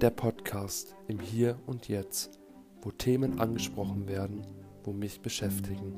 der Podcast im Hier und Jetzt, wo Themen angesprochen werden, wo mich beschäftigen.